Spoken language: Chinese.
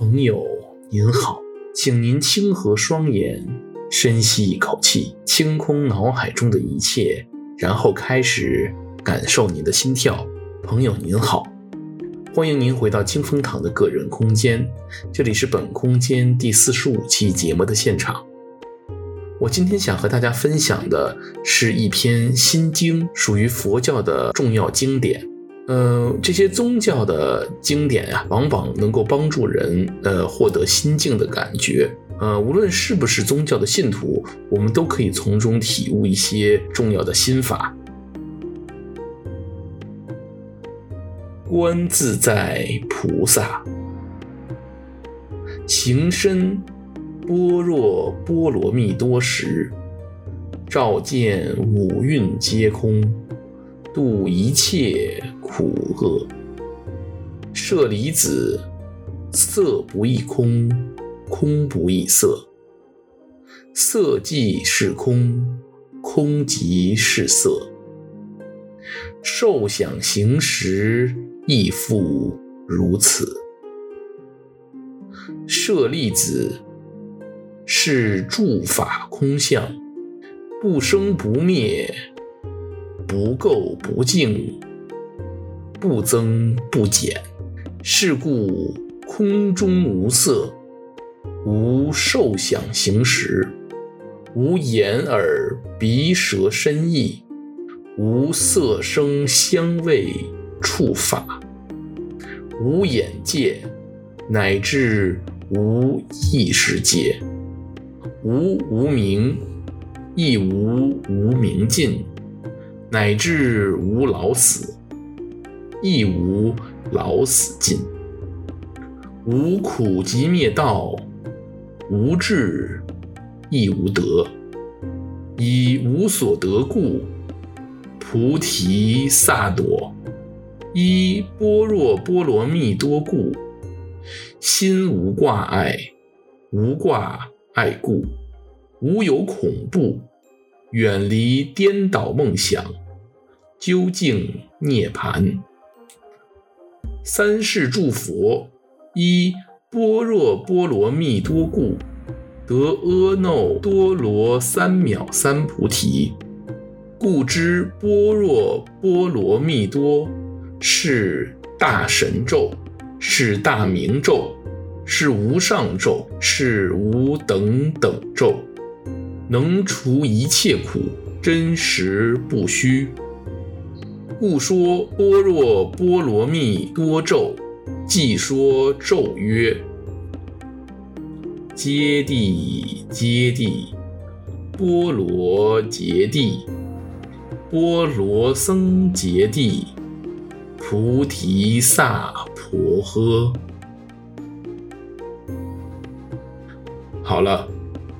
朋友您好，请您轻合双眼，深吸一口气，清空脑海中的一切，然后开始感受您的心跳。朋友您好，欢迎您回到清风堂的个人空间，这里是本空间第四十五期节目的现场。我今天想和大家分享的是一篇《心经》，属于佛教的重要经典。呃，这些宗教的经典、啊，往往能够帮助人呃获得心境的感觉。呃，无论是不是宗教的信徒，我们都可以从中体悟一些重要的心法。观自在菩萨，行深般若波罗蜜多时，照见五蕴皆空，度一切。苦厄，舍利子，色不异空，空不异色，色即是空，空即是色，受想行识亦复如此。舍利子，是诸法空相，不生不灭，不垢不净。不增不减，是故空中无色，无受想行识，无眼耳鼻舌身意，无色声香味触法，无眼界，乃至无意识界，无无明，亦无无明尽，乃至无老死。亦无老死尽，无苦集灭道，无智亦无得，以无所得故，菩提萨埵，依般若波罗蜜多故，心无挂碍，无挂碍故，无有恐怖，远离颠倒梦想，究竟涅槃。三世诸佛依般若波罗蜜多故，得阿耨多罗三藐三菩提。故知般若波罗蜜多是大神咒，是大明咒，是无上咒，是无等等咒，能除一切苦，真实不虚。故说般若波罗蜜多咒，即说咒曰：揭谛揭谛，波罗揭谛，波罗僧揭谛，菩提萨婆诃。好了，